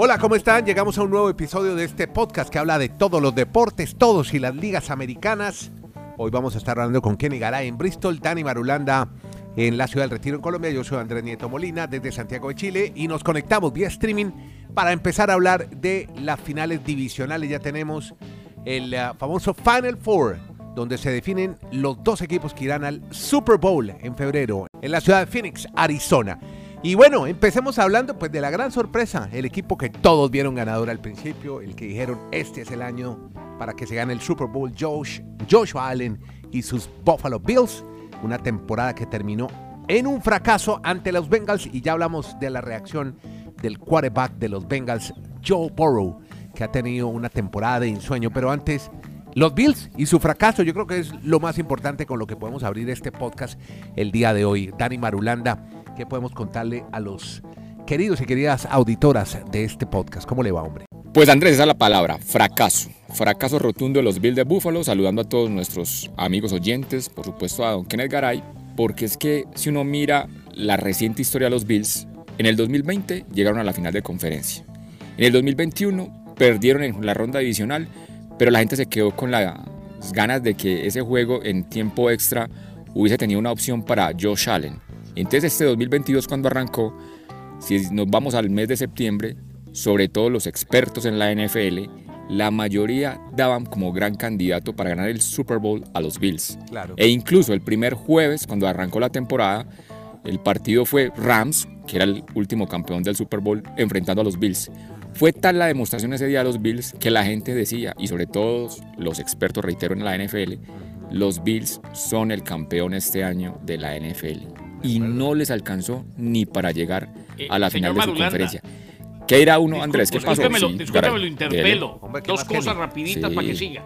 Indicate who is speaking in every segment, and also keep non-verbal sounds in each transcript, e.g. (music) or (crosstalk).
Speaker 1: Hola, ¿cómo están? Llegamos a un nuevo episodio de este podcast que habla de todos los deportes, todos y las ligas americanas. Hoy vamos a estar hablando con Kenny Garay en Bristol, Dani Marulanda en la ciudad del Retiro en Colombia. Yo soy Andrés Nieto Molina desde Santiago de Chile y nos conectamos vía streaming para empezar a hablar de las finales divisionales. Ya tenemos el uh, famoso Final Four, donde se definen los dos equipos que irán al Super Bowl en febrero en la ciudad de Phoenix, Arizona. Y bueno, empecemos hablando pues de la gran sorpresa, el equipo que todos vieron ganador al principio, el que dijeron este es el año para que se gane el Super Bowl, Josh, Joshua Allen y sus Buffalo Bills, una temporada que terminó en un fracaso ante los Bengals y ya hablamos de la reacción del quarterback de los Bengals, Joe Burrow, que ha tenido una temporada de ensueño, pero antes los Bills y su fracaso, yo creo que es lo más importante con lo que podemos abrir este podcast el día de hoy. Dani Marulanda, ¿qué podemos contarle a los queridos y queridas auditoras de este podcast? ¿Cómo le va, hombre?
Speaker 2: Pues Andrés, esa es la palabra, fracaso. Fracaso rotundo de los Bills de Buffalo, saludando a todos nuestros amigos oyentes, por supuesto a don Kenneth Garay, porque es que si uno mira la reciente historia de los Bills, en el 2020 llegaron a la final de conferencia. En el 2021 perdieron en la ronda divisional pero la gente se quedó con las ganas de que ese juego en tiempo extra hubiese tenido una opción para Josh Allen. Entonces este 2022 cuando arrancó, si nos vamos al mes de septiembre, sobre todo los expertos en la NFL, la mayoría daban como gran candidato para ganar el Super Bowl a los Bills. E incluso el primer jueves, cuando arrancó la temporada, el partido fue Rams, que era el último campeón del Super Bowl, enfrentando a los Bills. Fue tal la demostración ese día de los Bills que la gente decía, y sobre todo los expertos, reitero, en la NFL, los Bills son el campeón este año de la NFL. Y no les alcanzó ni para llegar a la eh, final de su conferencia. ¿Qué era uno, Andrés? ¿Qué pasó?
Speaker 3: Discúlpeme, lo interpelo. Dos cosas rapiditas para que siga.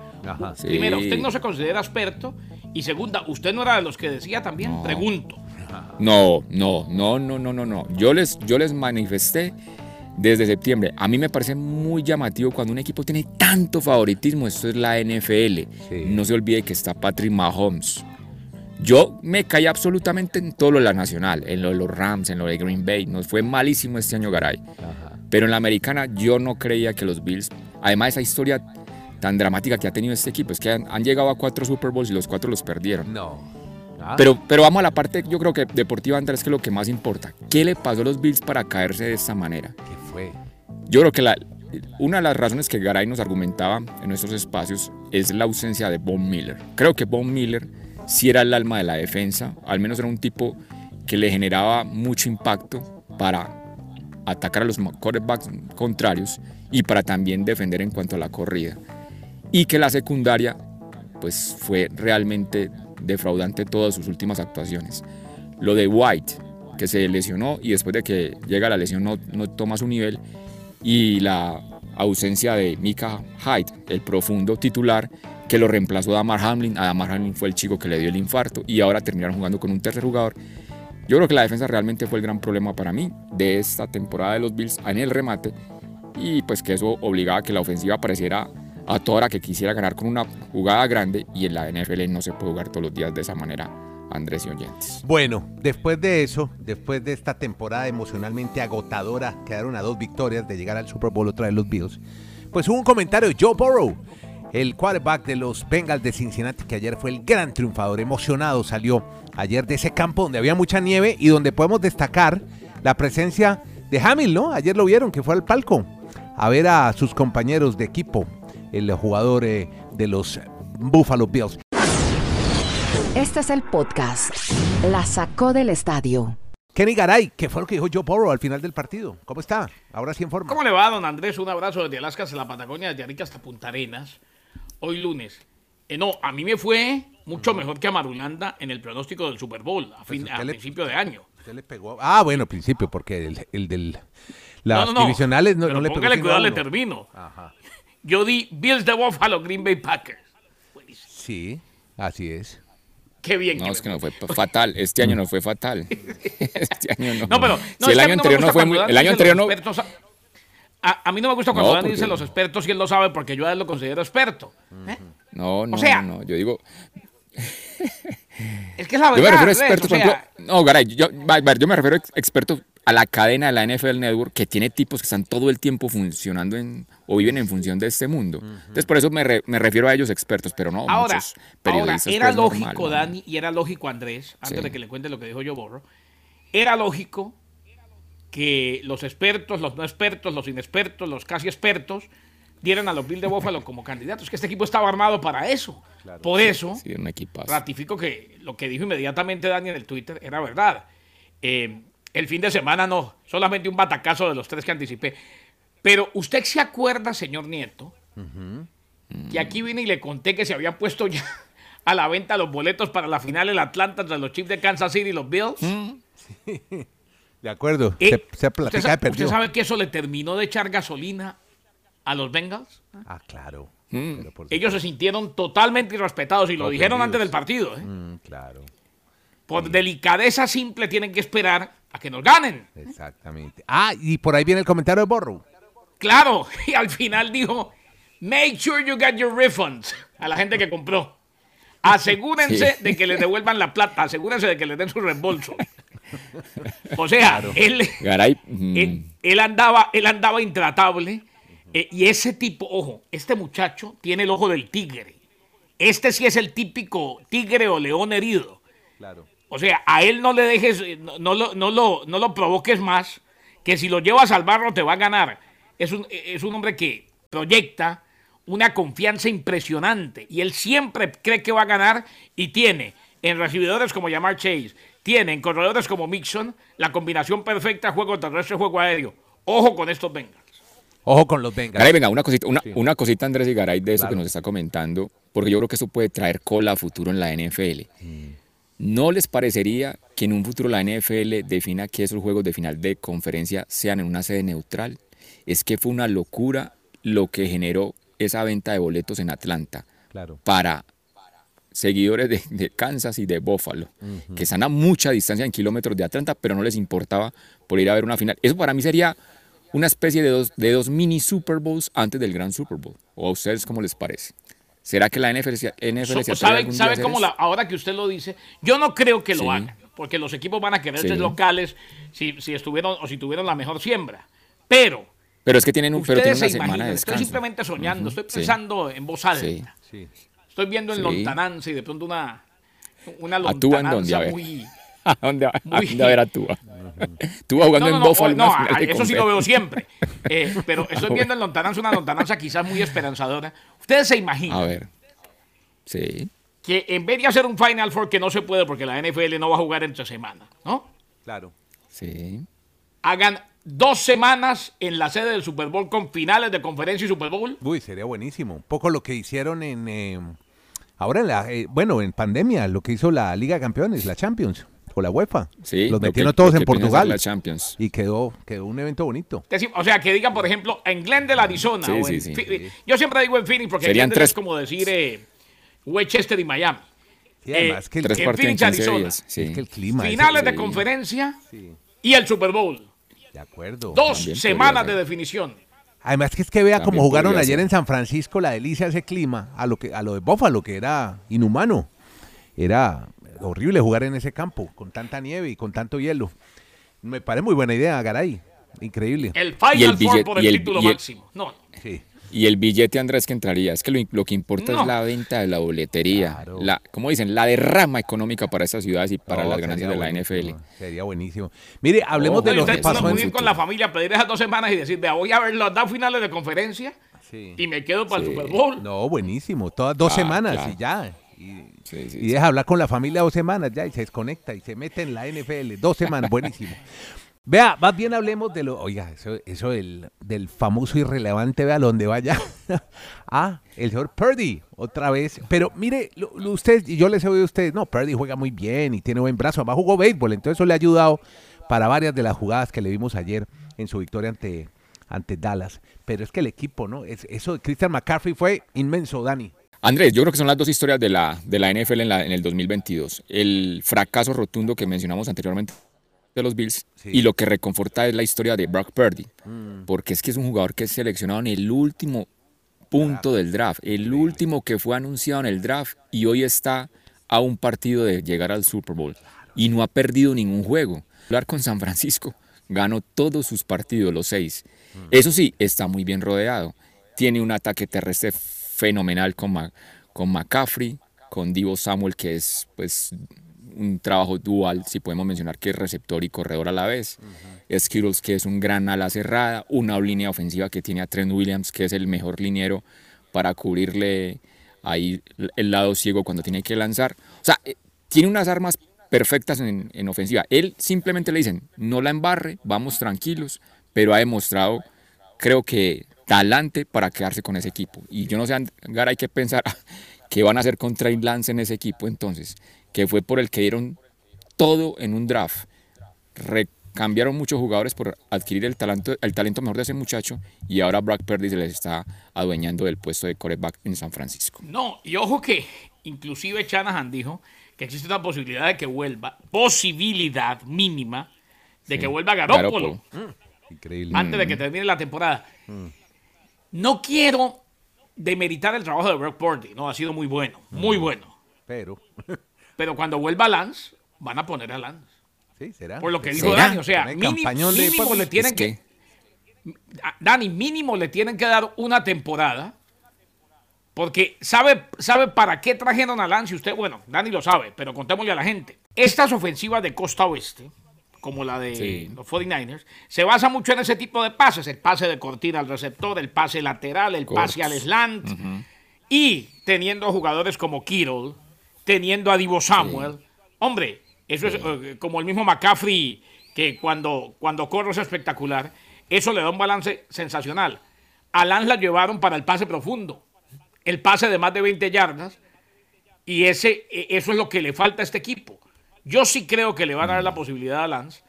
Speaker 3: Primero, usted no se considera experto. Y segunda, usted no era de los que decía también, pregunto.
Speaker 2: No, no, no, no, no, no, no. Yo les, yo les manifesté desde septiembre. A mí me parece muy llamativo cuando un equipo tiene tanto favoritismo. Esto es la NFL. No se olvide que está Patrick Mahomes. Yo me caí absolutamente en todo lo de la nacional, en lo de los Rams, en lo de Green Bay. Nos fue malísimo este año Garay. Pero en la americana yo no creía que los Bills, además de esa historia tan dramática que ha tenido este equipo, es que han, han llegado a cuatro Super Bowls y los cuatro los perdieron.
Speaker 1: No.
Speaker 2: Ah. Pero, pero vamos a la parte, yo creo que deportiva, Andrés, que es lo que más importa. ¿Qué le pasó a los Bills para caerse de esta manera?
Speaker 1: ¿Qué fue?
Speaker 2: Yo creo que la, una de las razones que Garay nos argumentaba en nuestros espacios es la ausencia de Von Miller. Creo que Von Miller sí era el alma de la defensa, al menos era un tipo que le generaba mucho impacto para atacar a los quarterbacks contrarios y para también defender en cuanto a la corrida. Y que la secundaria pues fue realmente defraudante todas sus últimas actuaciones. Lo de White, que se lesionó y después de que llega la lesión no, no toma su nivel. Y la ausencia de Mika Hyde, el profundo titular, que lo reemplazó a Damar Hamlin. A Damar Hamlin fue el chico que le dio el infarto y ahora terminaron jugando con un tercer jugador. Yo creo que la defensa realmente fue el gran problema para mí de esta temporada de los Bills en el remate y pues que eso obligaba a que la ofensiva pareciera a toda hora que quisiera ganar con una jugada grande y en la NFL no se puede jugar todos los días de esa manera. Andrés y oyentes.
Speaker 1: Bueno, después de eso, después de esta temporada emocionalmente agotadora, quedaron a dos victorias de llegar al Super Bowl otra de los Bills, pues hubo un comentario de Joe Burrow, el quarterback de los Bengals de Cincinnati, que ayer fue el gran triunfador, emocionado salió ayer de ese campo donde había mucha nieve y donde podemos destacar la presencia de Hamilton, ¿no? Ayer lo vieron, que fue al palco a ver a sus compañeros de equipo el jugador eh, de los Buffalo Bills.
Speaker 4: Este es el podcast. La sacó del estadio.
Speaker 1: Kenny Garay, ¿qué fue lo que dijo Joe Burrow al final del partido? ¿Cómo está? Ahora sí en forma.
Speaker 3: ¿Cómo le va, don Andrés? Un abrazo desde Alaska hasta la Patagonia, desde Arica hasta Punta Arenas. Hoy lunes. Eh, no, a mí me fue mucho mejor que a Marulanda en el pronóstico del Super Bowl a, pues principio de año.
Speaker 1: Usted le pegó. Ah, bueno, principio, porque el, el del. Las no, no, divisionales no, no le pegó.
Speaker 3: cuidado, le termino. Ajá. (laughs) Yo di Bills de Buffalo, Green Bay Packers.
Speaker 1: Sí, así es.
Speaker 3: Qué bien.
Speaker 2: No, es que no fue fatal. Este año (laughs) no fue fatal. (laughs) Este año no. No, pero. si el año anterior no fue muy. El año anterior no.
Speaker 3: A, mí no me gusta cuando Dan dice los expertos y él lo sabe porque yo a él lo considero experto. ¿eh?
Speaker 2: No, no, o sea, no, Yo digo.
Speaker 3: Es que es la verdad.
Speaker 2: Yo me refiero a experto, por ejemplo. No, Garay, yo, yo me refiero a experto a la cadena de la NFL Network que tiene tipos que están todo el tiempo funcionando en, o viven en función de este mundo. Entonces por eso me, refiero a ellos expertos, pero no
Speaker 3: ahora, muchos periodistas. Ahora, era lógico, Dani, y era lógico, Andrés, antes de que le cuente lo que dijo yo Borro, era lógico que los expertos, los no expertos, los inexpertos, los casi expertos, dieran a los Bills de Buffalo como candidatos, que este equipo estaba armado para eso. Por eso, ratifico que lo que dijo inmediatamente Dani en el Twitter era verdad. Eh, el fin de semana no, solamente un batacazo de los tres que anticipé. Pero usted se acuerda, señor Nieto, que aquí vine y le conté que se habían puesto ya a la venta los boletos para la final del Atlanta entre los Chiefs de Kansas City y los Bills.
Speaker 1: De acuerdo,
Speaker 3: eh, se, usted, sabe, ¿Usted sabe que eso le terminó de echar gasolina a los Bengals?
Speaker 1: Ah, claro.
Speaker 3: Mm. Ellos se sintieron totalmente irrespetados y lo dijeron antes del partido. ¿eh? Mm,
Speaker 1: claro.
Speaker 3: Por delicadeza simple tienen que esperar a que nos ganen.
Speaker 1: Exactamente. Ah, y por ahí viene el comentario de Borro.
Speaker 3: Claro, (laughs) y al final dijo, make sure you get your refunds a la gente que compró. (laughs) Asegúrense de que les devuelvan la plata, asegúrense de que les den su reembolso. O sea, él, mm. él, andaba, él andaba intratable. Eh, y ese tipo, ojo, este muchacho tiene el ojo del tigre. Este sí es el típico tigre o león herido.
Speaker 1: Claro.
Speaker 3: O sea, a él no le dejes, no, lo, no, lo, no lo provoques más, que si lo llevas al barro te va a ganar. Es un, es un hombre que proyecta una confianza impresionante y él siempre cree que va a ganar y tiene en recibidores como Yamar Chase, tiene en corredores como Mixon la combinación perfecta juego terrestre, juego aéreo. Ojo con estos Bengals.
Speaker 1: Ojo con los Bengals.
Speaker 2: Garay, venga, una cosita, una, cosita Andrés y Garay de eso que nos está comentando, porque yo creo que eso puede traer cola a futuro en la NFL. Mm. ¿No les parecería que en un futuro la NFL defina que esos juegos de final de conferencia sean en una sede neutral? Es que fue una locura lo que generó esa venta de boletos en Atlanta
Speaker 1: claro.
Speaker 2: para seguidores de, Kansas y de Buffalo, que están a mucha distancia en kilómetros de Atlanta, pero no les importaba por ir a ver una final. Eso para mí sería una especie de dos, de dos mini Super Bowls antes del gran Super Bowl. ¿O a ustedes cómo les parece? ¿Será que la NFL, NFL
Speaker 3: ¿Sabe, sabe cómo la, ahora que usted lo dice? Yo no creo que lo hagan, porque los equipos van a querer ser locales si, si, estuvieron o si tuvieron la mejor siembra. Pero
Speaker 2: pero es que tienen, un, pero tienen una semana de
Speaker 3: descanso. Estoy simplemente soñando, estoy pensando en voz alta. Sí. Estoy viendo en lontananza y de pronto una, una lontananza muy... (laughs)
Speaker 2: ¿A dónde, a, muy... a ver a Tua? (laughs) Tua jugando en Buffalo.
Speaker 3: No, (laughs) eso sí lo veo siempre. Eh, pero estoy viendo en lontananza una lontananza quizás muy esperanzadora. Ustedes se imaginan.
Speaker 2: A ver. Sí.
Speaker 3: Que en vez de hacer un Final Four que no se puede porque la NFL no va a jugar entre semana, ¿no?
Speaker 1: Claro.
Speaker 2: Sí.
Speaker 3: Hagan dos semanas en la sede del Super Bowl con finales de conferencia y Super Bowl.
Speaker 1: Uy, sería buenísimo. Un poco lo que hicieron en. Eh, ahora, en la, eh, bueno, en pandemia, lo que hizo la Liga de Campeones, la Champions o la UEFA.
Speaker 2: Sí,
Speaker 1: los metieron todos en Portugal.
Speaker 2: La Champions.
Speaker 1: Y quedó, quedó un evento bonito.
Speaker 3: O sea, que digan, por ejemplo, en Glendale, Arizona. o en, Yo siempre digo en Phoenix porque
Speaker 2: Serían tres...
Speaker 3: es como decir eh, Westchester y Miami.
Speaker 1: Sí, además que
Speaker 2: el, tres en Phoenix, Arizona.
Speaker 1: Es que el clima
Speaker 3: Finales de conferencia y el Super Bowl.
Speaker 1: De acuerdo.
Speaker 3: Dos semanas de definición.
Speaker 1: Además que es que vea cómo jugaron ayer en San Francisco, la delicia de ese clima, a lo que a lo de Buffalo, que era inhumano. Era horrible jugar en ese campo, con tanta nieve y con tanto hielo. Me parece muy buena idea, Garay. Increíble.
Speaker 3: El Final Four por el, título máximo. No.
Speaker 2: Sí. Y el billete, Andrés, que entraría. Es que lo, que importa es la venta de la boletería. La, como dicen, la derrama económica para estas ciudades y para las ganancias de la NFL.
Speaker 1: Sería buenísimo. Mire, hablemos de lo que pasó
Speaker 3: bien con la familia, pedir esas dos semanas y decir, voy a ver los dos finales de conferencia y me quedo para el Super Bowl.
Speaker 1: No, buenísimo. Todas dos semanas y ya. Y, deja hablar con la familia dos semanas ya y se desconecta y se mete en la NFL. Dos semanas, (laughs) buenísimo. Vea, más bien hablemos de lo. Oiga, eso, del, del famoso irrelevante, vea donde vaya. (laughs) ah, el señor Purdy, otra vez. Pero mire, lo, y yo les he oído a ustedes, no, Purdy juega muy bien y tiene buen brazo. Además jugó béisbol, entonces eso le ha ayudado para varias de las jugadas que le vimos ayer en su victoria ante, ante Dallas. Pero es que el equipo, ¿no? Es, eso de Christian McCaffrey fue inmenso, Dani.
Speaker 2: Andrés, yo creo que son las dos historias de la, de la NFL en, la, en el 2022. El fracaso rotundo que mencionamos anteriormente de los Bills y lo que reconforta es la historia de Brock Purdy, mm. porque es que es un jugador que es seleccionado en el último punto del draft, el último que fue anunciado en el draft y hoy está a un partido de llegar al Super Bowl y no ha perdido ningún juego. Hablar con San Francisco, ganó todos sus partidos, los seis. Mm. Eso sí, está muy bien rodeado. Tiene un ataque terrestre fenomenal con, con McCaffrey, con Divo Samuel, que es pues un trabajo dual, si podemos mencionar que es receptor y corredor a la vez. Uh que es un gran ala cerrada. Una línea ofensiva que tiene a Trent Williams, que es el mejor liniero para cubrirle ahí el lado ciego cuando tiene que lanzar. O sea, eh, tiene unas armas perfectas en, en, ofensiva. Él simplemente le dicen, no la embarre, vamos tranquilos, pero ha demostrado, creo que, talante para quedarse con ese equipo. Y yo no sé, Gara, hay que pensar (laughs) qué van a hacer con Trey Lance en ese equipo entonces, que fue por el que dieron todo en un draft. Cambiaron muchos jugadores por adquirir el talento, el talento mejor de ese muchacho y ahora Brock Purdy se les está adueñando del puesto de coreback en San Francisco.
Speaker 3: No, y ojo que inclusive Shanahan dijo que existe una posibilidad de que vuelva, posibilidad mínima de que vuelva Garoppolo. Mm, increíble. Antes de que mm. termine la temporada. Mm. No quiero demeritar el trabajo de Brock Purdy, no, ha sido muy bueno, muy bueno.
Speaker 1: Pero. (laughs)
Speaker 3: Pero cuando vuelva Lance, van a poner a Lance.
Speaker 1: Sí, será.
Speaker 3: Por lo que dijo Dani, o sea, mínimo, le tienen que, Dani, mínimo le tienen que dar una temporada porque sabe, sabe para qué trajeron a Lance usted, bueno, Dani lo sabe, pero contémosle a la gente. Estas ofensivas de costa oeste, como la de los 49ers, se basa mucho en ese tipo de pases, el pase de cortina al receptor, el pase lateral, el pase al slant, y teniendo jugadores como Kittle, teniendo a Divo Samuel, hombre, eso es eh, como el mismo McCaffrey, que cuando, cuando corre es espectacular, eso le da un balance sensacional. A Lance la llevaron para el pase profundo el pase de más de 20 yardas. Y ese, e, eso es lo que le falta a este equipo. Yo sí creo que le van a dar la posibilidad a Lance,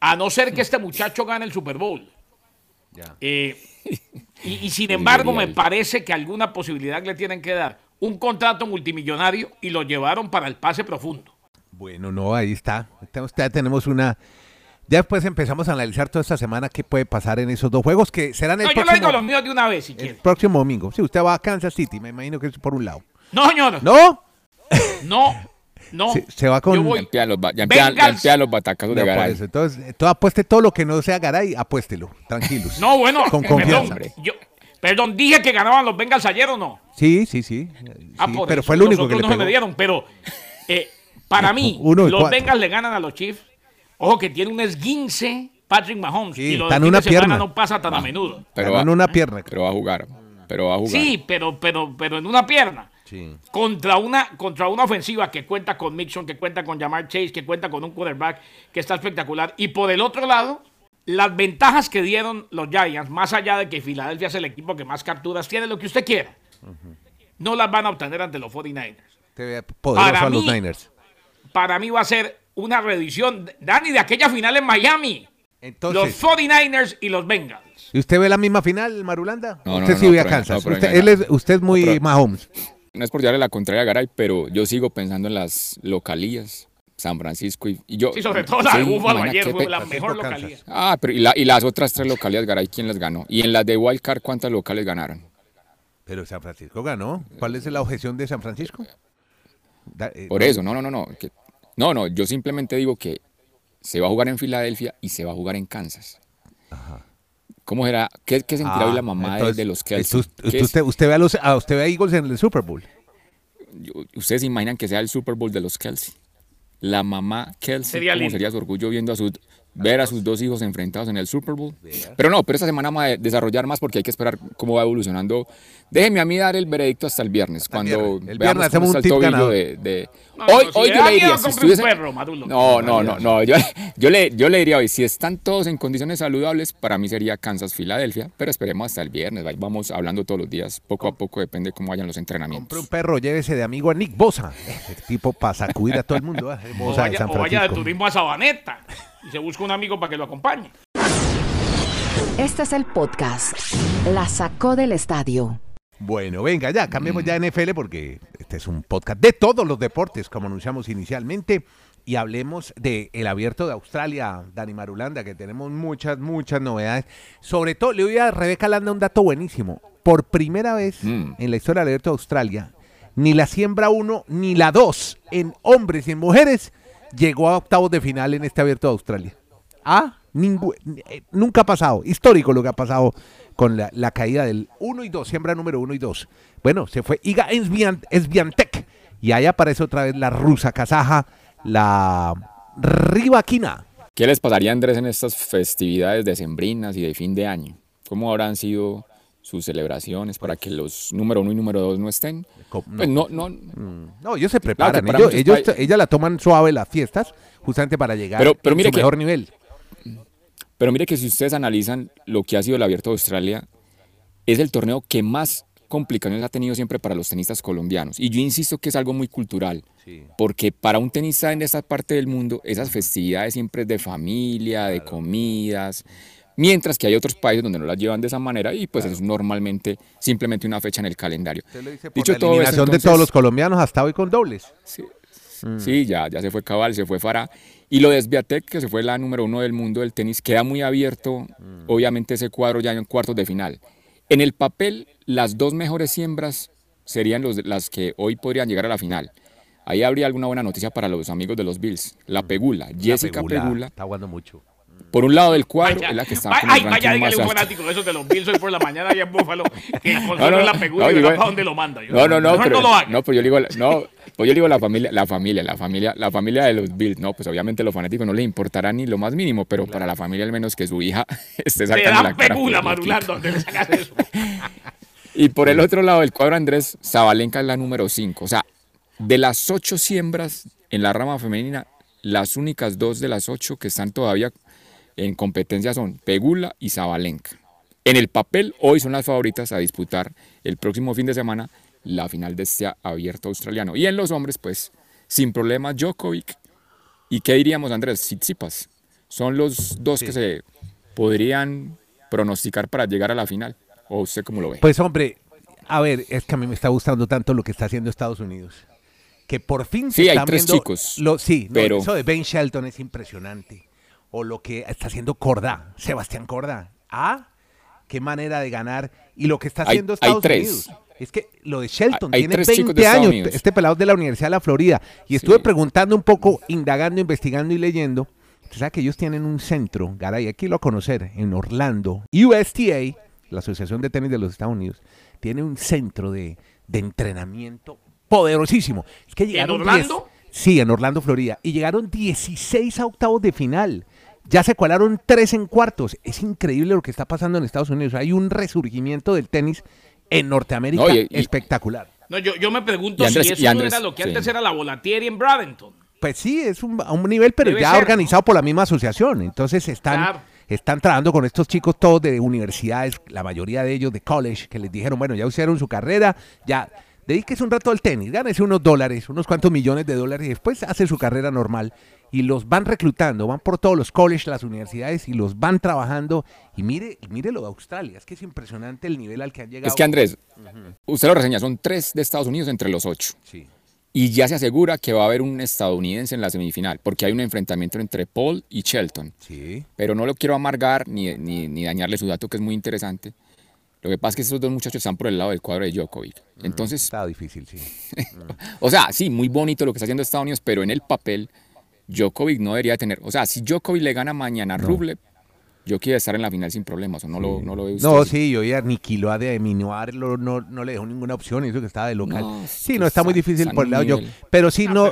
Speaker 3: a no ser que este muchacho gane el Super Bowl. Eh, y, sin embargo, me parece que alguna posibilidad le tienen que dar un contrato multimillonario y lo llevaron para el pase profundo.
Speaker 1: Bueno, no, ahí está. Ya tenemos una ya después empezamos a analizar toda esta semana qué puede pasar en esos dos juegos que serán el
Speaker 3: no,
Speaker 1: próximo...
Speaker 3: yo lo digo los míos de una vez, si
Speaker 1: El próximo domingo. Si usted va a Kansas City, me imagino que es por un lado.
Speaker 3: No, señor.
Speaker 1: ¿No?
Speaker 3: No, no.
Speaker 1: Se, va con...
Speaker 2: Ya los, ya los batacazos de Garay.
Speaker 1: Entonces, todo, apueste todo lo que no sea Garay, apuéstelo. Tranquilos.
Speaker 3: No, bueno. Con confianza. Perdón, yo, perdón, dije que ganaban los Bengals ayer o no.
Speaker 1: Sí, sí, sí. Ah, pero fue el único que le
Speaker 3: no me dieron, pero eh, para mí, (laughs) los Bengals le ganan a los Chiefs Ojo que tiene un esguince Patrick Mahomes. y lo de una pierna. no pasa tan a menudo.
Speaker 1: Pero en una pierna.
Speaker 2: Pero va a jugar. Pero va a jugar.
Speaker 3: Sí, pero, pero, pero en una pierna. Sí. Contra una, contra una ofensiva que cuenta con Mixon, que cuenta con Jamar Chase, que cuenta con un quarterback que está espectacular. Y por el otro lado, las ventajas que dieron los Giants, más allá de que Filadelfia es el equipo que más capturas tiene, lo que usted quiera, no las van a obtener ante los 49ers.
Speaker 1: Para mí, los Niners.
Speaker 3: Para mí va a ser una reedición, Dani, de aquella final en Miami. los 49ers y los Bengals.
Speaker 1: ¿Y usted ve la misma final, Marulanda? usted sí ve a Kansas. usted, es, usted, es, muy Mahomes.
Speaker 2: No es por darle la contraria a Garay, pero yo sigo pensando en las localías. San Francisco y, yo.
Speaker 3: Sí, sobre todo la de Búfalo ayer fue la mejor localidad.
Speaker 2: Ah, pero y, las otras tres localidades, Garay, ¿quién las ganó? Y en las de Wildcard, ¿cuántas locales ganaron?
Speaker 1: Pero San Francisco ganó. ¿Cuál es la objeción de San Francisco?
Speaker 2: Eh, por eso, no, no, no, no. No, no, yo simplemente digo que se va a jugar en Filadelfia y se va a jugar en Kansas. Ajá. ¿Cómo será? ¿Qué, qué sentirá hoy la mamá de, los Kelsey?
Speaker 1: Usted, usted, ve a los, usted ve a Eagles en el Super Bowl.
Speaker 2: ¿Ustedes se imaginan que sea el Super Bowl de los Kelsey? La mamá Kelsey, ¿cómo sería su orgullo viendo a su, ver a sus dos hijos enfrentados en el Super Bowl. Pero no, pero esta semana vamos a desarrollar más porque hay que esperar cómo va evolucionando. Déjeme a mí dar el veredicto hasta el viernes. cuando
Speaker 1: el viernes hacemos un tip.
Speaker 2: De, hoy, hoy yo le diría, si estuviese... no, no, no, no, yo, yo, le, yo le diría hoy, si están todos en condiciones saludables, para mí sería Kansas, Filadelfia, pero esperemos hasta el viernes, vamos hablando todos los días, poco a poco depende cómo vayan los entrenamientos.
Speaker 1: Compre un perro, llévese de amigo a Nick Bosa, el tipo para sacudir a todo el mundo. (laughs)
Speaker 3: o, vaya, o vaya de turismo a Sabaneta y se busca un amigo para que lo acompañe.
Speaker 4: Este es el podcast. La sacó del estadio.
Speaker 1: Bueno, venga, ya, cambiemos ya NFL porque este es un podcast de todos los deportes, como anunciamos inicialmente, y hablemos del el abierto de Australia, Dani Marulanda, que tenemos muchas, muchas novedades. Sobre todo, le voy a Rebeca Landa un dato buenísimo. Por primera vez mm. en la historia del abierto de Australia, ni la siembra 1 ni la 2 en hombres y en mujeres llegó a octavos de final en este abierto de Australia. ¿Ah? Eh, nunca ha pasado. Histórico lo que ha pasado con la, caída del 1 y 2, siembra número 1 y 2. Bueno, se fue Iga Esbiantec y ahí aparece otra vez la rusa kazaja, la Rivaquina.
Speaker 2: ¿Qué les pasaría, Andrés, en estas festividades decembrinas y de fin de año? ¿Cómo habrán sido sus celebraciones para que los número uno y número dos no estén?
Speaker 1: Pues no, no, mm, no, ellos se preparan. ellos, ellos, la toman suave las fiestas, justamente para llegar
Speaker 2: pero, pero mire
Speaker 1: a mejor nivel.
Speaker 2: Pero mire que si ustedes analizan lo que ha sido el Abierto de Australia, es el torneo que más complicaciones ha tenido siempre para los tenistas colombianos. Y yo insisto que es algo muy cultural, porque para un tenista en esta parte del mundo, esas festividades siempre es de familia, de comidas, mientras que hay otros países donde no las llevan de esa manera y pues es normalmente simplemente una fecha en el calendario.
Speaker 1: Dicho todo eliminación de todos los colombianos hasta hoy con dobles.
Speaker 2: Sí, mm. sí ya, ya se fue Cabal, se fue Farah. Y lo de Sviatek, que se fue la número uno del mundo del tenis, queda muy abierto, mm. obviamente ese cuadro ya en cuartos de final. En el papel, las dos mejores siembras serían los, las que hoy podrían llegar a la final. Ahí habría alguna buena noticia para los amigos de los Bills. La mm. Pegula, Jessica Pegula.
Speaker 1: Está jugando mucho.
Speaker 2: Por un lado del cuadro es la que está
Speaker 3: vaya, Ay, vaya, dígale un fanático de esos de los Bills hoy por la mañana allá en Búfalo que (laughs) con no, no, la pegula y para dónde lo manda.
Speaker 2: no, no, no, pero, no, pues yo digo, no, pues yo digo la familia, la familia, la familia, la familia de los Bills, no, pues obviamente los fanáticos no les importará ni lo más mínimo, pero para la familia al menos que su hija (laughs) esté sacando la
Speaker 3: pegula marulando donde le eso. (laughs)
Speaker 2: y por el otro lado del cuadro Andrés, Zabalenka es la número 5, o sea, de las ocho siembras en la rama femenina, las únicas dos de las ocho que están todavía en competencia son Pegula y Zabalenka. En el papel, hoy son las favoritas a disputar el próximo fin de semana la final de este abierto australiano. Y en los hombres, pues, sin problemas, Djokovic. ¿Y qué diríamos, Andrés? Tsitsipas. Son los dos que se podrían pronosticar para llegar a la final. ¿O usted cómo lo ve?
Speaker 1: Pues, hombre, a ver, es que a mí me está gustando tanto lo que está haciendo Estados Unidos. Que por fin
Speaker 2: se sí, hay tres chicos.
Speaker 1: Lo, sí, pero... eso de Ben Shelton es impresionante o lo que está haciendo Corda, Sebastián Corda. Ah, qué manera de ganar. Y lo que está haciendo Estados Unidos. Es que lo de Shelton tiene 20 años, este pelado de la Universidad de la Florida. Y estuve preguntando un poco, indagando, investigando y leyendo. Usted sabe que ellos tienen un centro, Garay, aquí lo a conocer, en Orlando. USTA, la Asociación de Tenis de los Estados Unidos, tiene un centro de, entrenamiento poderosísimo. Es que llegaron
Speaker 3: ¿En Orlando?
Speaker 1: sí, en Orlando, Florida. Y llegaron 16 a octavos de final. Ya se colaron tres en cuartos. Es increíble lo que está pasando en Estados Unidos. Hay un resurgimiento del tenis en Norteamérica espectacular.
Speaker 3: No, yo, yo me pregunto si eso era lo que antes era la Volatieri en Bradenton.
Speaker 1: Pues sí, es un, a un nivel, pero ya organizado por la misma asociación. Entonces están, están trabajando con estos chicos todos de universidades, la mayoría de ellos de college, que les dijeron, bueno, ya hicieron su carrera, ya dedíquese un rato al tenis, gánese unos dólares, unos cuantos millones de dólares y después hace su carrera normal y los van reclutando, van por todos los colleges, las universidades y los van trabajando. Y mire, mire lo de Australia, es que es impresionante el nivel al que han llegado.
Speaker 2: Es que Andrés, usted lo reseña, son tres de Estados Unidos entre los ocho. Sí. Y ya se asegura que va a haber un estadounidense en la semifinal, porque hay un enfrentamiento entre Paul y Shelton. Sí. Pero no lo quiero amargar ni, ni, dañarle su dato, que es muy interesante. Lo que pasa es que esos dos muchachos están por el lado del cuadro de Djokovic. Entonces.
Speaker 1: está difícil, sí. (laughs)
Speaker 2: o sea, sí, muy bonito lo que está haciendo Estados Unidos, pero en el papel Djokovic no debería tener, o sea, si Djokovic le gana mañana a Rublev, yo quiero estar en la final sin problemas, o no, lo, no lo ve usted.
Speaker 1: No, sí, yo ya aniquiló a de Minuar, no, no le dejó ninguna opción, eso que estaba de local. sí, no, está muy difícil por el lado yo. Pero sí, no.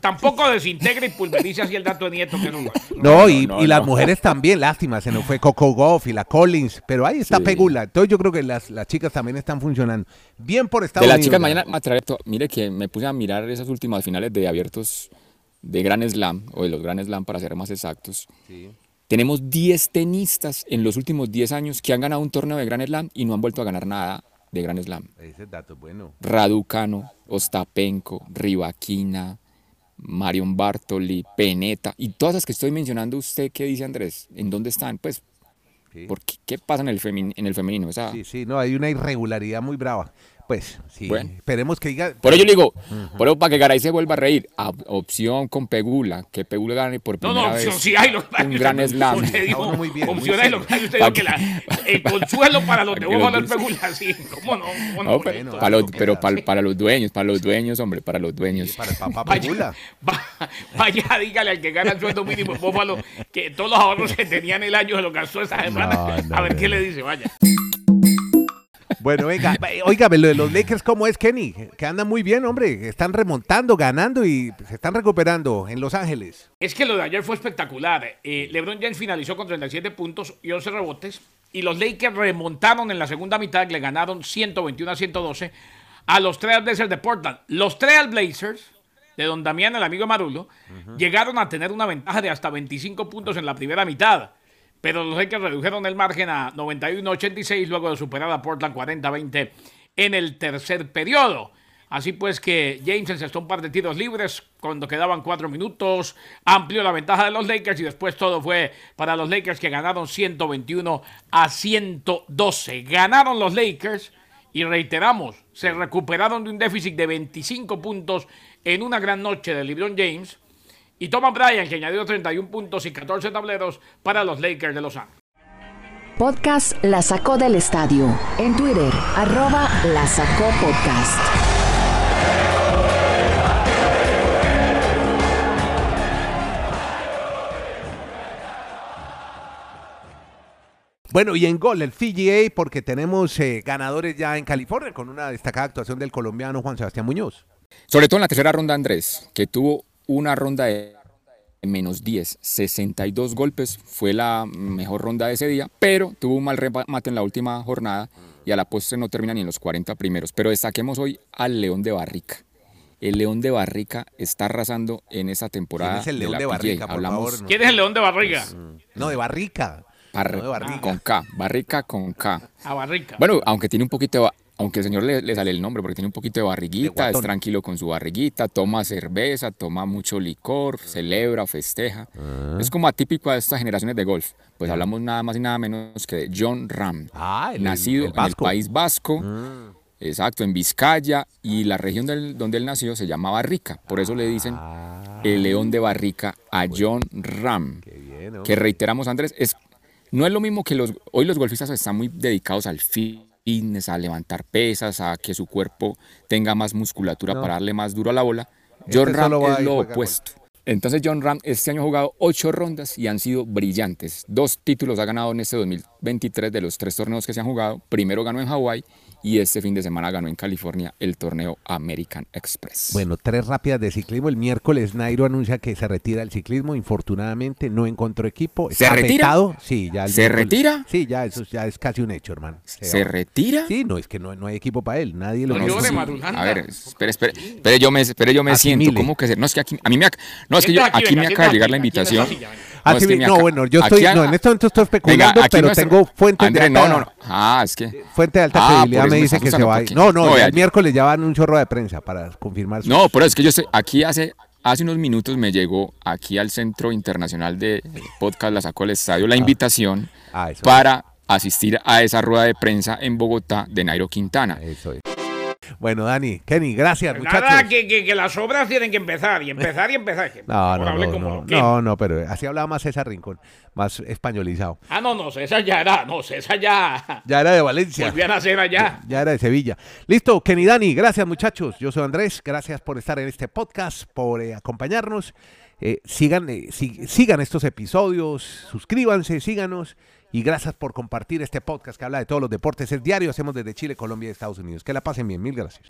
Speaker 3: Tampoco desintegra y pulveriza así el dato de Nieto que no.
Speaker 1: No, y, y las mujeres también, lástima, se nos fue Coco Goff y la Collins, pero ahí está Pegula. Entonces yo creo que las, las chicas también están funcionando. Bien por Estados
Speaker 2: De
Speaker 1: las
Speaker 2: chicas mañana, mire que me puse a mirar esas últimas finales de abiertos de Gran Slam, o de los Gran Slam para ser más exactos, tenemos 10 tenistas en los últimos 10 años que han ganado un torneo de Gran Slam y no han vuelto a ganar nada de Gran Slam.
Speaker 1: Ese dato bueno.
Speaker 2: Raducano, Ostapenko, Rivaquina, Marion Bartoli, Peneta, y todas las que estoy mencionando, ¿usted qué dice Andrés? ¿En dónde están? Pues, ¿qué, pasa en el, en el femenino?
Speaker 1: Sí, sí, no, hay una irregularidad muy brava. Pues sí, bueno. esperemos que diga.
Speaker 2: Por ello le digo, por eso para que Garay se vuelva a reír, opción con Pegula, que Pegula gane por primera no, no, opción, sí hay,
Speaker 3: un gran (laughs) slam. Digo, muy bien, opción hay, lo que usted dijo que la, el consuelo para los (laughs) de Boba del Pegula, sí, cómo no, cómo no,
Speaker 2: pero, para los, pero para, para, los dueños, para los dueños, hombre, para los dueños.
Speaker 1: para el papá Pegula.
Speaker 3: Vaya, vaya, dígale al que gana el sueldo mínimo Bófalo que todos los ahorros que tenía en el año se lo gastó esa semana. a ver qué le dice, vaya.
Speaker 1: Bueno, venga, oiga, lo de los Lakers, ¿cómo es, Kenny? Que andan muy bien, hombre. Están remontando, ganando y se están recuperando en Los Ángeles.
Speaker 3: Es que lo de ayer fue espectacular. Eh, LeBron James finalizó con 37 puntos y 11 rebotes. Y los Lakers remontaron en la segunda mitad, le ganaron 121 a 112 a los Trailblazers de Portland. Los Trailblazers, de don Damián, el amigo Marulo, llegaron a tener una ventaja de hasta 25 puntos en la primera mitad pero los Lakers redujeron el margen a 91-86 luego de superar a Portland 40-20 en el tercer periodo. Así pues que James encestó un par de tiros libres cuando quedaban cuatro minutos, amplió la ventaja de los Lakers y después todo fue para los Lakers que ganaron 121 a 112. Ganaron los Lakers y reiteramos, se recuperaron de un déficit de 25 puntos en una gran noche de LeBron James y Thomas Bryant, que añadió 31 puntos y 14 tableros para los Lakers de Los Ángeles.
Speaker 4: Podcast La Sacó del Estadio. En Twitter, arroba La Sacó Podcast.
Speaker 1: Bueno, y en gol, el CGA, porque tenemos eh, ganadores ya en California con una destacada actuación del colombiano Juan Sebastián Muñoz.
Speaker 2: Sobre todo en la tercera ronda, Andrés, que tuvo una ronda de menos 10, 62 golpes, fue la mejor ronda de ese día, pero tuvo un mal remate en la última jornada y a la postre no termina ni en los 40 primeros. Pero destaquemos hoy al León de Barrica. El León de Barrica está arrasando en esa temporada. ¿Quién es el León de, Barrica?
Speaker 3: Hablamos, ¿Quién es el León de Barrica?
Speaker 1: No, de Barrica.
Speaker 2: no de Barrica. Con K, Barrica con K.
Speaker 3: A Barrica.
Speaker 2: Bueno, aunque tiene un poquito de aunque el señor le, sale el nombre porque tiene un poquito de barriguita, es tranquilo con su barriguita, toma cerveza, toma mucho licor, celebra, festeja. Ah. Es como atípico a estas generaciones de golf. Pues hablamos nada más y nada menos que de John Ram, ah, nacido en el País Vasco. Ah. Exacto, en Vizcaya y la región donde él nació se llama Barrica, por eso le dicen el león de Barrica a John Ram, que reiteramos Andrés, es, no es lo mismo que los, hoy los golfistas están muy dedicados al fin a levantar pesas, a que su cuerpo tenga más musculatura para darle más duro a la bola. Este John Ram es lo opuesto. Entonces John Ram este año ha jugado ocho rondas y han sido brillantes. Dos títulos ha ganado en este 2023 de los tres torneos que se han jugado. Primero ganó en Hawái y este fin de semana ganó en California el torneo American Express.
Speaker 1: Bueno, tres rápidas de ciclismo. El miércoles Nairo anuncia que se retira del ciclismo. Infortunadamente no encontró equipo.
Speaker 2: ¿Se retira?
Speaker 1: Sí, ya.
Speaker 2: ¿Se retira?
Speaker 1: Sí, ya eso ya es casi un hecho, hermano.
Speaker 2: ¿Se, retira?
Speaker 1: Sí, no, es que no, no hay equipo para él. Nadie lo
Speaker 3: no,
Speaker 2: A ver, espere, espere, espere, yo me, espere, yo me siento. ¿Cómo que No, es que aquí, a mí me, no, es que yo, aquí me acaba de llegar la invitación.
Speaker 1: Ah, no, bueno, yo estoy, no, en este momento estoy especulando, pero tengo fuente de alta,
Speaker 2: no, no, ah, es que
Speaker 1: fuente de alta ah, credibilidad me dice que se va. No, no, el miércoles ya van un chorro de prensa para confirmar.
Speaker 2: No, pero es que yo sé, aquí hace hace unos minutos me llegó aquí al Centro Internacional de Podcast La Sacó el Estadio la invitación para asistir a esa rueda de prensa en Bogotá de Nairo Quintana. Eso es.
Speaker 1: Bueno, Dani, Kenny, gracias, pues muchachos.
Speaker 3: Nada, que, que, las obras tienen que empezar, y empezar y empezar.
Speaker 1: no, no, no, no, no, pero así hablaba más César Rincón, más españolizado.
Speaker 3: Ah, no, no, César ya era, no, César ya...
Speaker 1: Ya era de Valencia.
Speaker 3: Volvían a nacer allá.
Speaker 1: Ya, era de Sevilla. Listo, Kenny, Dani, gracias, muchachos. Yo soy Andrés, gracias por estar en este podcast, por eh, acompañarnos. Eh, sigan, eh, sigan estos episodios, suscríbanse, síganos y gracias por compartir este podcast que habla de todos los deportes. Es diario, hacemos desde Chile, Colombia y Estados Unidos. Que la pasen bien, mil gracias.